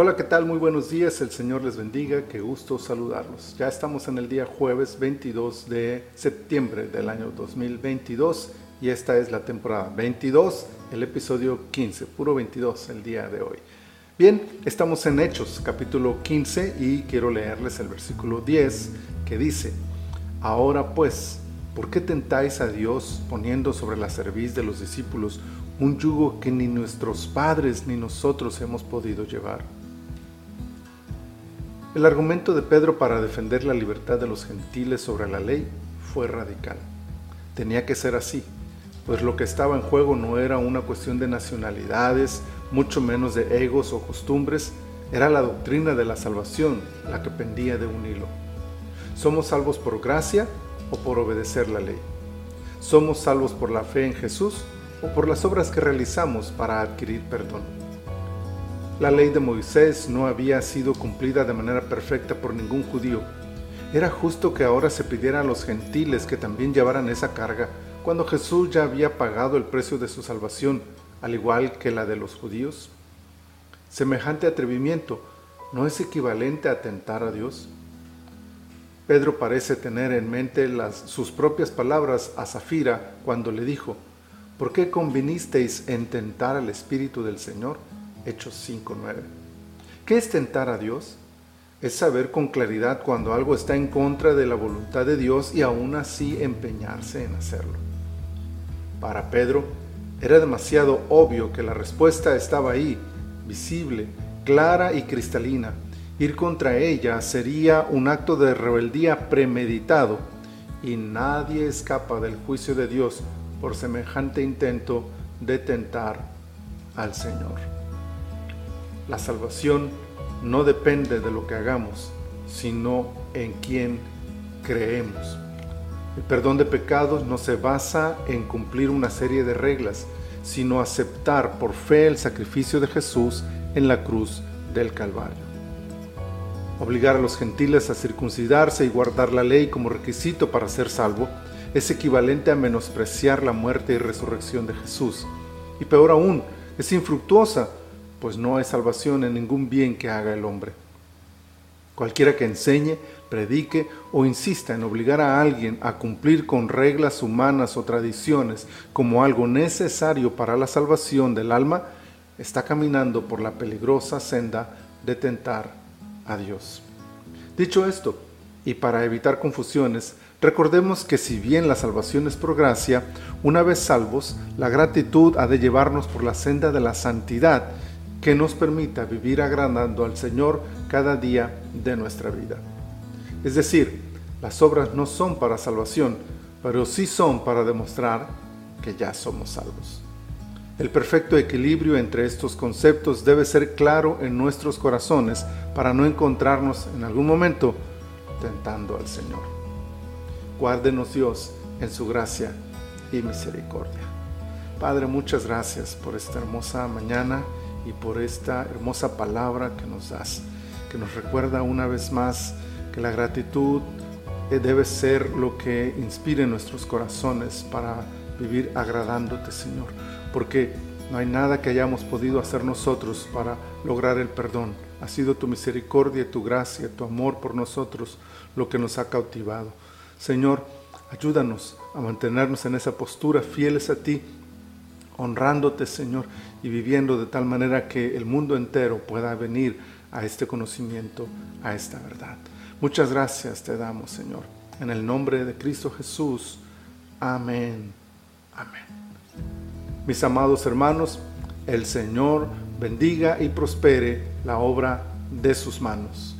Hola, ¿qué tal? Muy buenos días, el Señor les bendiga, qué gusto saludarlos. Ya estamos en el día jueves 22 de septiembre del año 2022 y esta es la temporada 22, el episodio 15, puro 22 el día de hoy. Bien, estamos en Hechos capítulo 15 y quiero leerles el versículo 10 que dice, Ahora pues, ¿por qué tentáis a Dios poniendo sobre la cerviz de los discípulos un yugo que ni nuestros padres ni nosotros hemos podido llevar? El argumento de Pedro para defender la libertad de los gentiles sobre la ley fue radical. Tenía que ser así, pues lo que estaba en juego no era una cuestión de nacionalidades, mucho menos de egos o costumbres, era la doctrina de la salvación la que pendía de un hilo. ¿Somos salvos por gracia o por obedecer la ley? ¿Somos salvos por la fe en Jesús o por las obras que realizamos para adquirir perdón? La ley de Moisés no había sido cumplida de manera perfecta por ningún judío. Era justo que ahora se pidiera a los gentiles que también llevaran esa carga, cuando Jesús ya había pagado el precio de su salvación, al igual que la de los judíos. Semejante atrevimiento no es equivalente a tentar a Dios. Pedro parece tener en mente las, sus propias palabras a Zafira cuando le dijo, ¿por qué convinisteis en tentar al Espíritu del Señor? Hechos 5.9. ¿Qué es tentar a Dios? Es saber con claridad cuando algo está en contra de la voluntad de Dios y aún así empeñarse en hacerlo. Para Pedro era demasiado obvio que la respuesta estaba ahí, visible, clara y cristalina. Ir contra ella sería un acto de rebeldía premeditado y nadie escapa del juicio de Dios por semejante intento de tentar al Señor. La salvación no depende de lo que hagamos, sino en quién creemos. El perdón de pecados no se basa en cumplir una serie de reglas, sino aceptar por fe el sacrificio de Jesús en la cruz del Calvario. Obligar a los gentiles a circuncidarse y guardar la ley como requisito para ser salvo es equivalente a menospreciar la muerte y resurrección de Jesús. Y peor aún, es infructuosa pues no hay salvación en ningún bien que haga el hombre. Cualquiera que enseñe, predique o insista en obligar a alguien a cumplir con reglas humanas o tradiciones como algo necesario para la salvación del alma, está caminando por la peligrosa senda de tentar a Dios. Dicho esto, y para evitar confusiones, recordemos que si bien la salvación es por gracia, una vez salvos, la gratitud ha de llevarnos por la senda de la santidad que nos permita vivir agradando al Señor cada día de nuestra vida. Es decir, las obras no son para salvación, pero sí son para demostrar que ya somos salvos. El perfecto equilibrio entre estos conceptos debe ser claro en nuestros corazones para no encontrarnos en algún momento tentando al Señor. Guárdenos Dios en su gracia y misericordia. Padre, muchas gracias por esta hermosa mañana y por esta hermosa palabra que nos das, que nos recuerda una vez más que la gratitud eh, debe ser lo que inspire nuestros corazones para vivir agradándote, Señor, porque no hay nada que hayamos podido hacer nosotros para lograr el perdón. Ha sido tu misericordia, tu gracia, tu amor por nosotros lo que nos ha cautivado. Señor, ayúdanos a mantenernos en esa postura fieles a ti honrándote, Señor, y viviendo de tal manera que el mundo entero pueda venir a este conocimiento, a esta verdad. Muchas gracias te damos, Señor. En el nombre de Cristo Jesús. Amén. Amén. Mis amados hermanos, el Señor bendiga y prospere la obra de sus manos.